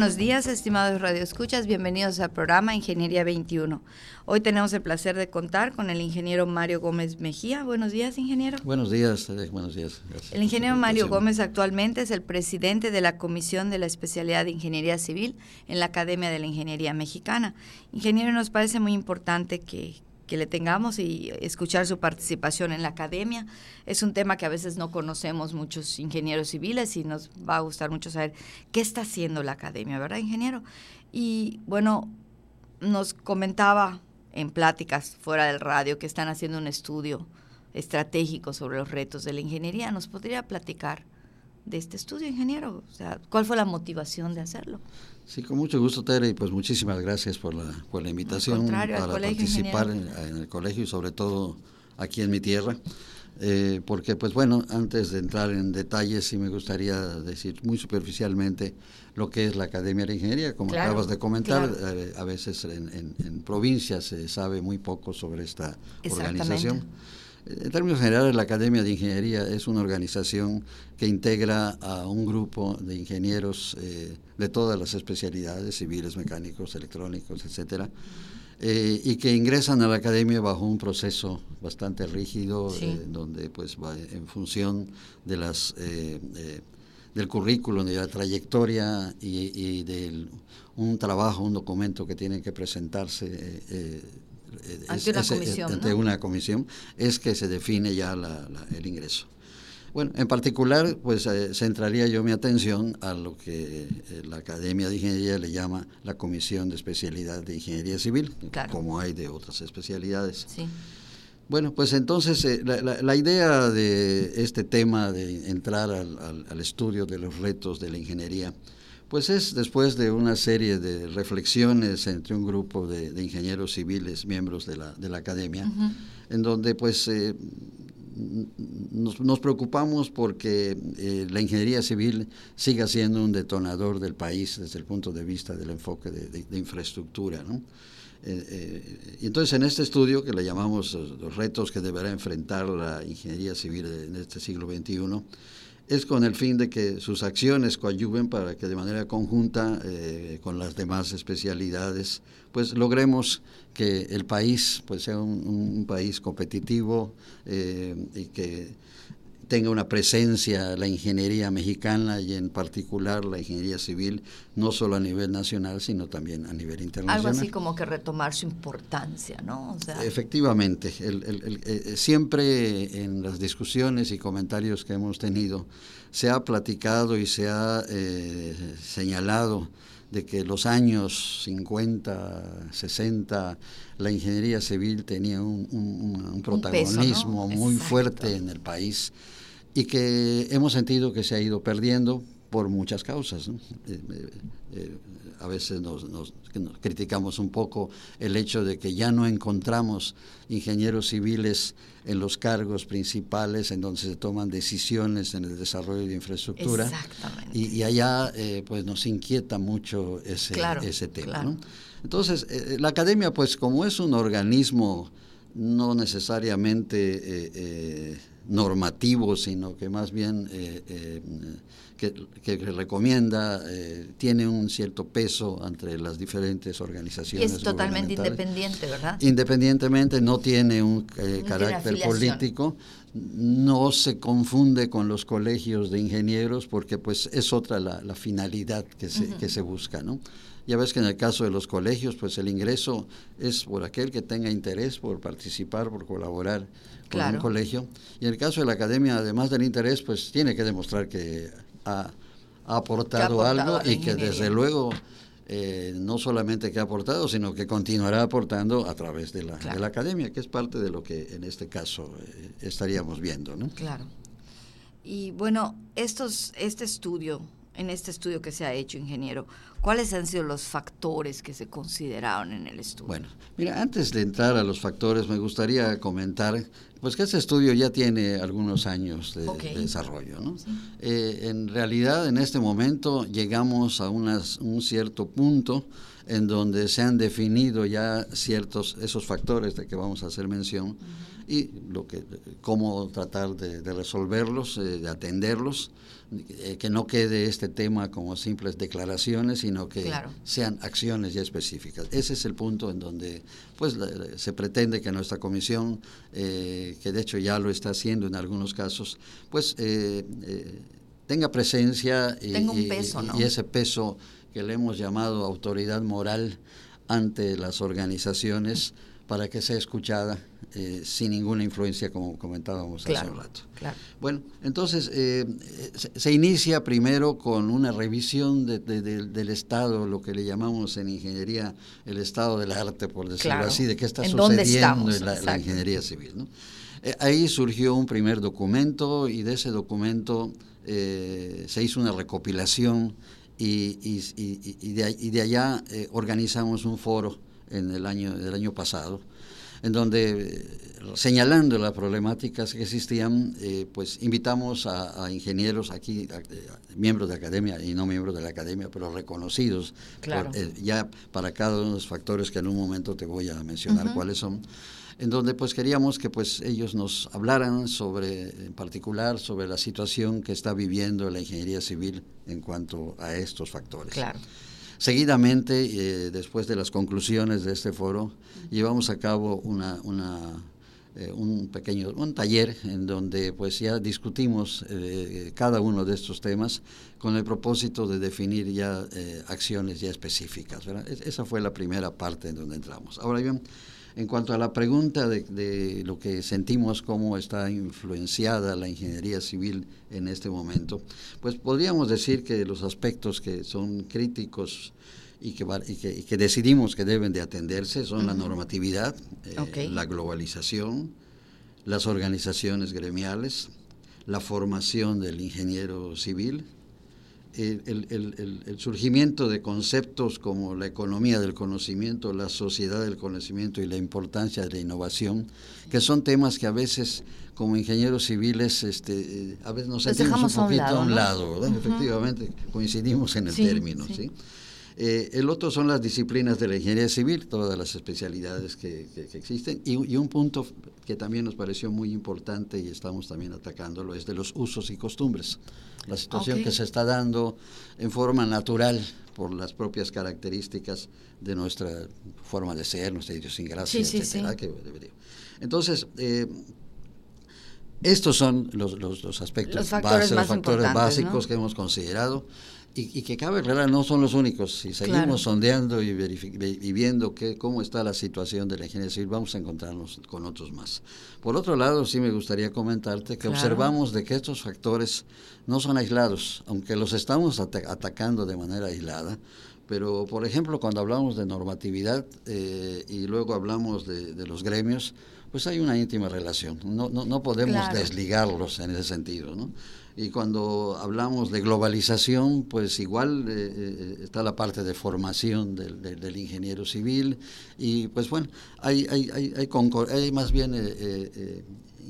Buenos días, estimados radioescuchas, bienvenidos al programa Ingeniería 21. Hoy tenemos el placer de contar con el ingeniero Mario Gómez Mejía. Buenos días, ingeniero. Buenos días, eh, buenos días. el ingeniero Mario Gómez actualmente es el presidente de la Comisión de la Especialidad de Ingeniería Civil en la Academia de la Ingeniería Mexicana. Ingeniero, nos parece muy importante que, que le tengamos y escuchar su participación en la academia. Es un tema que a veces no conocemos muchos ingenieros civiles y nos va a gustar mucho saber qué está haciendo la academia, ¿verdad, ingeniero? Y bueno, nos comentaba en pláticas fuera del radio que están haciendo un estudio estratégico sobre los retos de la ingeniería. ¿Nos podría platicar de este estudio, ingeniero? O sea, ¿cuál fue la motivación de hacerlo? Sí, con mucho gusto, Tere, y pues muchísimas gracias por la, por la invitación para participar en, el colegio y sobre todo aquí en mi tierra. Eh, porque, pues bueno, antes de entrar en detalles, sí me gustaría decir muy superficialmente lo que es la Academia de Ingeniería. Como acabas de comentar, eh, a veces en, en, provincias se sabe muy poco sobre esta organización. En términos generales, la Academia de Ingeniería es una organización que integra a un grupo de ingenieros eh, de todas las especialidades, civiles, mecánicos, electrónicos, etcétera, eh, y que ingresan a la academia bajo un proceso bastante rígido, eh, donde pues va en función de las del currículum, de la trayectoria y, y de un trabajo, un documento que tienen que presentarse ante, una, comisión, una comisión, es que se define ya el ingreso. Bueno, en particular, pues eh, centraría yo mi atención a lo que eh, la Academia de Ingeniería le llama la Comisión de Especialidad de Ingeniería Civil, como hay de otras especialidades. Bueno, pues entonces eh, la, idea de este tema de entrar al, estudio de los retos de la ingeniería pues es después de una serie de reflexiones entre un grupo de, ingenieros civiles, miembros de la, de la academia, en donde pues eh, nos, preocupamos porque eh, la ingeniería civil siga siendo un detonador del país desde el punto de vista del enfoque de, infraestructura. Eh, y entonces en este estudio que le llamamos los retos que deberá enfrentar la ingeniería civil en este siglo XXI, es con el fin de que sus acciones coadyuven para que de manera conjunta eh, con las demás especialidades pues logremos que el país pues sea un, país competitivo eh, y que tenga una presencia la ingeniería mexicana y en particular la ingeniería civil, no solo a nivel nacional, sino también a nivel internacional. Algo así como que retomar su importancia, ¿no? Efectivamente, eh, siempre en las discusiones y comentarios que hemos tenido, se ha platicado y se ha eh, señalado de que los años 50, 60, la ingeniería civil tenía un, protagonismo muy fuerte en el país y que hemos sentido que se ha ido perdiendo por muchas causas. Eh, eh, eh, a veces nos, criticamos un poco el hecho de que ya no encontramos ingenieros civiles en los cargos principales en donde se toman decisiones en el desarrollo de infraestructura. Y, y, allá pues nos inquieta mucho ese, ese tema. Entonces, la academia, pues como es un organismo no necesariamente normativo, sino que más bien eh, eh, que, recomienda, eh, tiene un cierto peso entre las diferentes organizaciones. Y es totalmente independiente, ¿verdad? Independientemente, no tiene un carácter político, no se confunde con los colegios de ingenieros porque pues es otra la, finalidad que se, que se busca, ¿no? Ya ves que en el caso de los colegios, pues el ingreso es por aquel que tenga interés por participar, por colaborar con un colegio. Y en el caso de la academia, además del interés, pues tiene que demostrar que ha, aportado, algo y que desde luego eh, no solamente que ha aportado, sino que continuará aportando a través de la, de la academia, que es parte de lo que en este caso eh, estaríamos viendo. ¿no? Claro. Y bueno, estos, este estudio en este estudio que se ha hecho, ingeniero, ¿cuáles han sido los factores que se consideraron en el estudio? Bueno, mira, antes de entrar a los factores, me gustaría comentar pues que este estudio ya tiene algunos años de, desarrollo. ¿no? Eh, en realidad, en este momento llegamos a un cierto punto en donde se han definido ya ciertos esos factores de que vamos a hacer mención y lo que cómo tratar de, resolverlos, eh, de atenderlos, que no quede este tema como simples declaraciones, sino que sean acciones ya específicas. Ese es el punto en donde pues se pretende que nuestra comisión, eh, que de hecho ya lo está haciendo en algunos casos, pues tenga presencia y, y ese peso que le hemos llamado autoridad moral ante las organizaciones para que sea escuchada eh, sin ninguna influencia, como comentábamos hace un rato. Bueno, entonces eh, se, inicia primero con una revisión del estado, lo que le llamamos en ingeniería el estado del arte, por decirlo así, de qué está sucediendo en la, ingeniería civil. Eh, ahí surgió un primer documento y de ese documento se hizo una recopilación y, y, de, allá organizamos un foro en el año, el año pasado, en donde, eh, señalando las problemáticas que existían, eh, pues invitamos a, ingenieros aquí, miembros de la academia y no miembros de la academia, pero reconocidos, ya para cada uno de los factores que en un momento te voy a mencionar cuáles son en donde pues queríamos que pues ellos nos hablaran sobre, en particular, sobre la situación que está viviendo la ingeniería civil en cuanto a estos factores. Claro. Seguidamente, eh, después de las conclusiones de este foro, llevamos a cabo una, eh, un pequeño un taller en donde pues ya discutimos eh, cada uno de estos temas con el propósito de definir ya acciones ya específicas. esa fue la primera parte en donde entramos. Ahora bien, en cuanto a la pregunta de, lo que sentimos, cómo está influenciada la ingeniería civil en este momento, pues podríamos decir que los aspectos que son críticos y que, que, decidimos que deben de atenderse son la normatividad, eh, la globalización, las organizaciones gremiales, la formación del ingeniero civil, el, surgimiento de conceptos como la economía del conocimiento, la sociedad del conocimiento y la importancia de la innovación, que son temas que a veces como ingenieros civiles este, eh, a veces nos sentimos un poquito a un lado, efectivamente coincidimos en el término. ¿sí? Eh, el otro son las disciplinas de la ingeniería civil, todas las especialidades que, existen, y, un punto que también nos pareció muy importante y estamos también atacándolo es de los usos y costumbres. La situación que se está dando en forma natural por las propias características de nuestra forma de ser, nuestra idiosincrasia, etcétera, Entonces, eh, estos son los, los, aspectos los factores, los factores básicos que hemos considerado y, que cabe aclarar, no son los únicos. Si seguimos sondeando y, viendo que, cómo está la situación de la ingeniería civil, vamos a encontrarnos con otros más. Por otro lado, sí me gustaría comentarte que observamos de que estos factores no son aislados, aunque los estamos atacando de manera aislada. Pero, por ejemplo, cuando hablamos de normatividad eh, y luego hablamos de, los gremios, pues hay una íntima relación. No, no, no podemos desligarlos en ese sentido. ¿no? Y cuando hablamos de globalización, pues igual eh, eh, está la parte de formación del, del, ingeniero civil y pues bueno, hay, hay, hay, hay, hay más bien eh,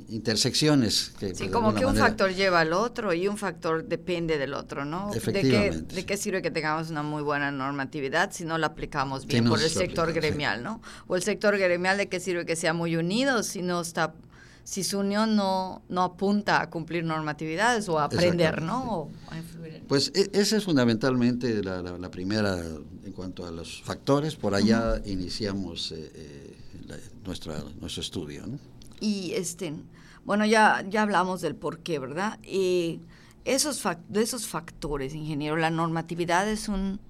intersecciones. Que, sí, como que un factor lleva al otro y un factor depende del otro, ¿no? Efectivamente. ¿De qué, de qué sirve que tengamos una muy buena normatividad si no la aplicamos bien por el sector gremial, ¿no? O el sector gremial, ¿de qué sirve que sea muy unido si no está si su unión no, no apunta a cumplir normatividades o a aprender, ¿no? Pues e, esa es fundamentalmente la, la, primera en cuanto a los factores. Por allá iniciamos eh, eh, nuestra, nuestro estudio, ¿no? Y este, bueno, ya, ya hablamos del por qué, ¿verdad? Y esos de esos factores, ingeniero, la normatividad es un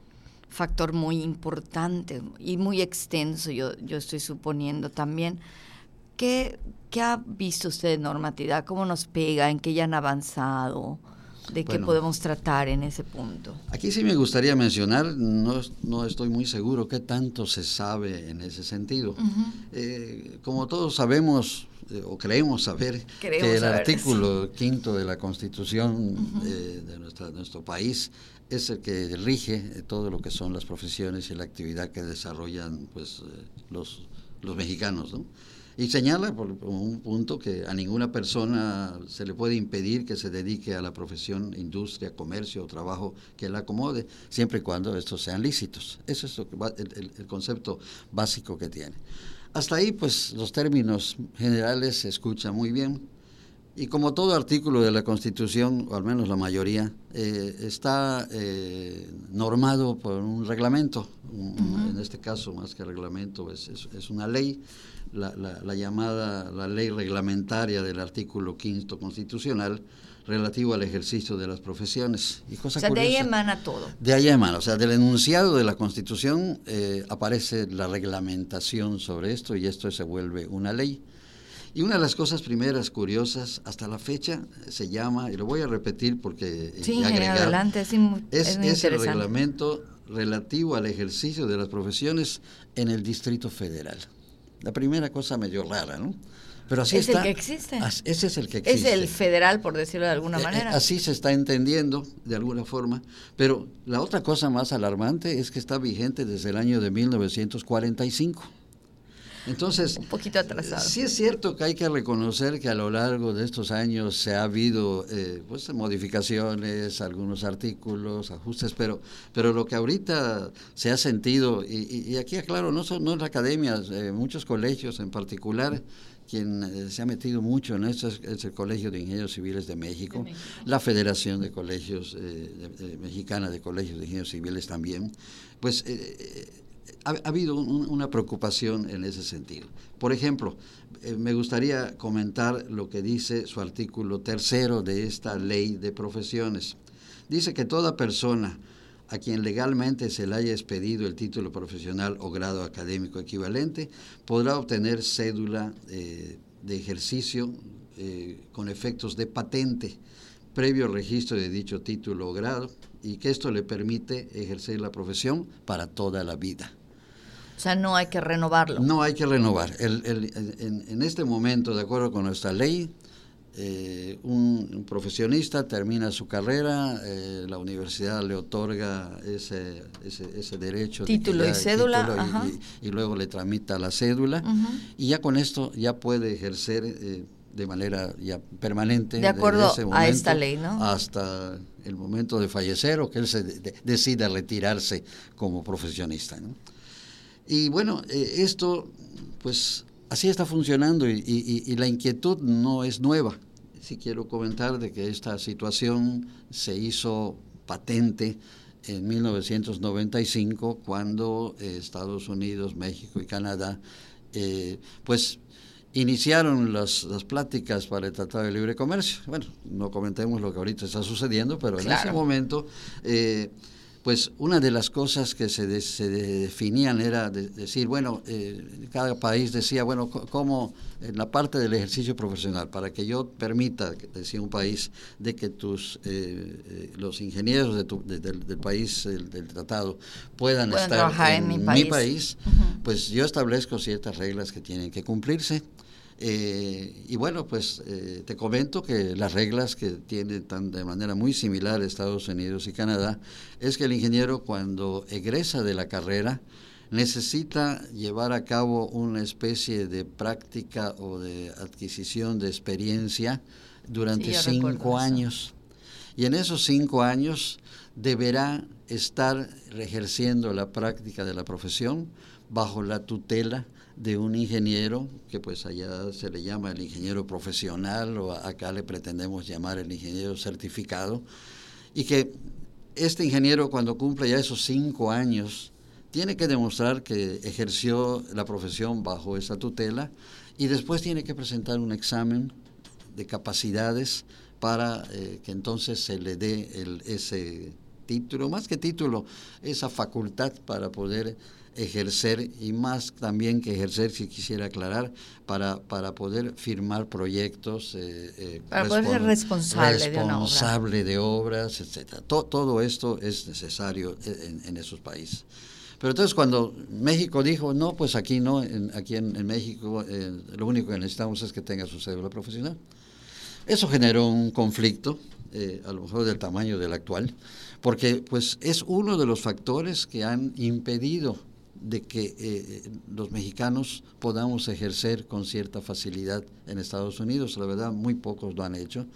factor muy importante y muy extenso, yo, yo estoy suponiendo también. ¿Qué, ¿Qué ha visto usted de normatividad? ¿Cómo nos pega? ¿En qué ya han avanzado? ¿De qué podemos tratar en ese punto? Aquí sí me gustaría mencionar, no, no estoy muy seguro qué tanto se sabe en ese sentido. Eh, como todos sabemos, eh, o creemos saber, que el artículo quinto de la Constitución eh, de nuestra, nuestro país es el que rige todo lo que son las profesiones y la actividad que desarrollan pues los, los mexicanos, ¿no? Y señala por, un punto que a ninguna persona se le puede impedir que se dedique a la profesión, industria, comercio o trabajo que le acomode, siempre y cuando estos sean lícitos. Ese es el, concepto básico que tiene. Hasta ahí, pues los términos generales se escuchan muy bien. Y como todo artículo de la Constitución, o al menos la mayoría, eh, está eh, normado por un reglamento. En este caso, más que reglamento, es, es una ley la, llamada la ley reglamentaria del artículo quinto constitucional relativo al ejercicio de las profesiones. Y cosa o sea, de ahí emana todo. De ahí emana, o sea, del enunciado de la Constitución eh, aparece la reglamentación sobre esto y esto se vuelve una ley. Y una de las cosas primeras curiosas hasta la fecha se llama, y lo voy a repetir porque sí, adelante, es, es, es el reglamento relativo al ejercicio de las profesiones en el Distrito Federal. La primera cosa medio rara, ¿no? Pero así es el que existe. ese es el que existe. Es el federal, por decirlo de alguna eh, eh, manera. así se está entendiendo, de alguna forma. Pero la otra cosa más alarmante es que está vigente desde el año de 1945. Entonces, un poquito atrasado. Sí es cierto que hay que reconocer que a lo largo de estos años se ha habido eh, pues, modificaciones, algunos artículos, ajustes, pero, pero lo que ahorita se ha sentido, y, aquí aclaro, no, son, no la academia, eh, muchos colegios en particular, quien eh, se ha metido mucho en esto es, el Colegio de Ingenieros Civiles de México, la Federación de Colegios Mexicana de Colegios de Ingenieros Civiles también, pues ha, habido una preocupación en ese sentido. Por ejemplo, eh, me gustaría comentar lo que dice su artículo tercero de esta ley de profesiones. Dice que toda persona a quien legalmente se le haya expedido el título profesional o grado académico equivalente podrá obtener cédula eh, de ejercicio eh, con efectos de patente previo registro de dicho título o grado y que esto le permite ejercer la profesión para toda la vida. O sea, no hay que renovarlo. No hay que renovar. El, en, este momento, de acuerdo con nuestra ley, eh, un, profesionista termina su carrera, eh, la universidad le otorga ese, ese, derecho. Título y cédula. y, luego le tramita la cédula. Y ya con esto ya puede ejercer eh, de manera ya permanente. De acuerdo a esta ley, ¿no? Hasta el momento de fallecer o que él se decida retirarse como profesionista. ¿no? Y bueno, eh, esto, pues así está funcionando y, la inquietud no es nueva. Sí quiero comentar de que esta situación se hizo patente en 1995 cuando eh, Estados Unidos, México y Canadá, eh, pues iniciaron las, las, pláticas para el Tratado de Libre Comercio. Bueno, no comentemos lo que ahorita está sucediendo, pero en ese momento pues una de las cosas que se, definían era decir, bueno, eh, cada país decía, bueno, cómo en la parte del ejercicio profesional, para que yo permita, decía un país, de que tus eh, eh, los ingenieros del, país, del tratado, puedan, estar en, mi país, pues yo establezco ciertas reglas que tienen que cumplirse. Eh, y bueno, pues eh, te comento que las reglas que tienen tan, de manera muy similar Estados Unidos y Canadá es que el ingeniero cuando egresa de la carrera necesita llevar a cabo una especie de práctica o de adquisición de experiencia durante cinco años. Y en esos cinco años deberá estar ejerciendo la práctica de la profesión bajo la tutela de un ingeniero, que pues allá se le llama el ingeniero profesional o acá le pretendemos llamar el ingeniero certificado, y que este ingeniero cuando cumple ya esos cinco años tiene que demostrar que ejerció la profesión bajo esa tutela y después tiene que presentar un examen de capacidades para eh, que entonces se le dé el, ese título, más que título, esa facultad para poder ejercer y más también que ejercer, si quisiera aclarar, para, para poder firmar proyectos. Eh, eh, para poder ser responsable, de, una obra. de obras, etcétera. todo esto es necesario en, en, esos países. Pero entonces cuando México dijo, no, pues aquí no, aquí en, México eh, lo único que necesitamos es que tenga su cédula profesional. Eso generó un conflicto, a lo mejor del tamaño del actual, porque pues es uno de los factores que han impedido de que eh, los mexicanos podamos ejercer con cierta facilidad en Estados Unidos. La verdad, muy pocos lo han hecho.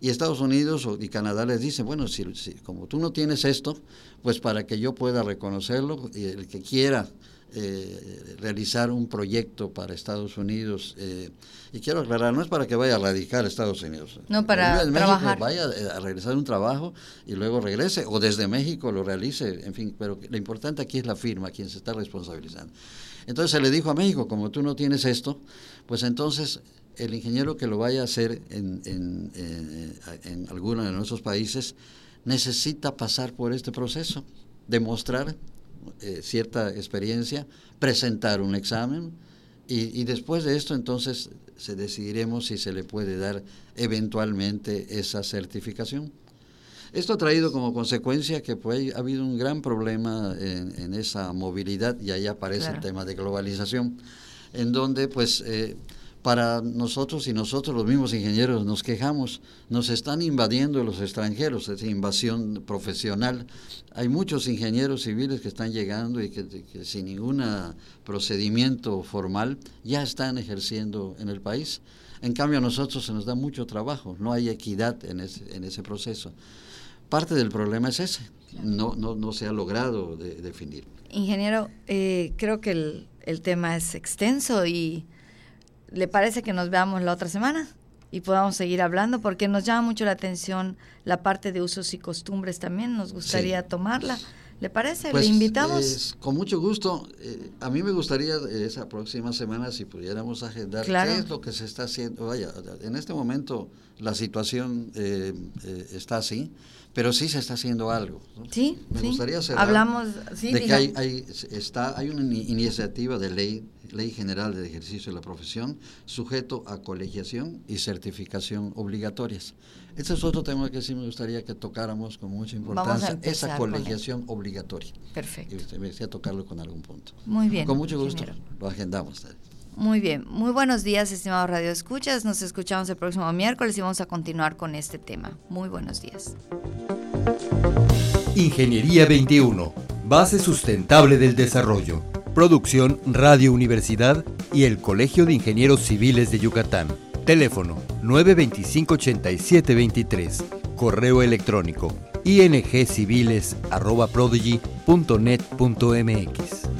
Y Estados Unidos y Canadá les dicen, bueno, si, como tú no tienes esto, pues para que yo pueda reconocerlo, el que quiera eh, realizar un proyecto para Estados Unidos, eh, y quiero aclarar, no es para que vaya a radicar a Estados Unidos. No, para trabajar. Vaya eh, a realizar un trabajo y luego regrese, o desde México lo realice, en fin, pero lo importante aquí es la firma, quien se está responsabilizando. Entonces se le dijo a México, como tú no tienes esto, pues entonces el ingeniero que lo vaya a hacer en, en, en alguno de nuestros países necesita pasar por este proceso, demostrar eh, cierta experiencia, presentar un examen y, después de esto entonces se decidiremos si se le puede dar eventualmente esa certificación. Esto ha traído como consecuencia que pues, ha habido un gran problema en, esa movilidad y ahí aparece el tema de globalización, en donde pues eh, para nosotros y nosotros los mismos ingenieros nos quejamos, nos están invadiendo los extranjeros, esa invasión profesional. Hay muchos ingenieros civiles que están llegando y que, sin ningún procedimiento formal ya están ejerciendo en el país. En cambio a nosotros se nos da mucho trabajo, no hay equidad en ese, en ese proceso. Parte del problema es ese, no, no, no se ha logrado definir. Ingeniero, eh, creo que el, el tema es extenso y ¿Le parece que nos veamos la otra semana? y podamos seguir hablando, porque nos llama mucho la atención la parte de usos y costumbres también, nos gustaría tomarla. ¿Le parece? ¿Le pues, invitamos? con mucho gusto. Eh, a mí me gustaría esa próxima semana, si pudiéramos agendar, qué es lo que se está haciendo. Vaya, en este momento la situación eh, eh, está así, pero sí se está haciendo algo. Sí, me gustaría saber Hablamos, de que hay, hay, está, hay una iniciativa de ley Ley General de Ejercicio de la Profesión, sujeto a colegiación y certificación obligatorias. Este es otro tema que sí me gustaría que tocáramos con mucha importancia, esa colegiación obligatoria. Perfecto. Y me gustaría tocarlo con algún punto. Muy bien. Con mucho gusto, lo agendamos. Muy bien, muy buenos días, estimados Radio Escuchas. Nos escuchamos el próximo miércoles y vamos a continuar con este tema. Muy buenos días. Ingeniería 21, base sustentable del desarrollo. Producción Radio Universidad y el Colegio de Ingenieros Civiles de Yucatán. Teléfono 925-8723. Correo electrónico ingciviles.prodigy.net.mx.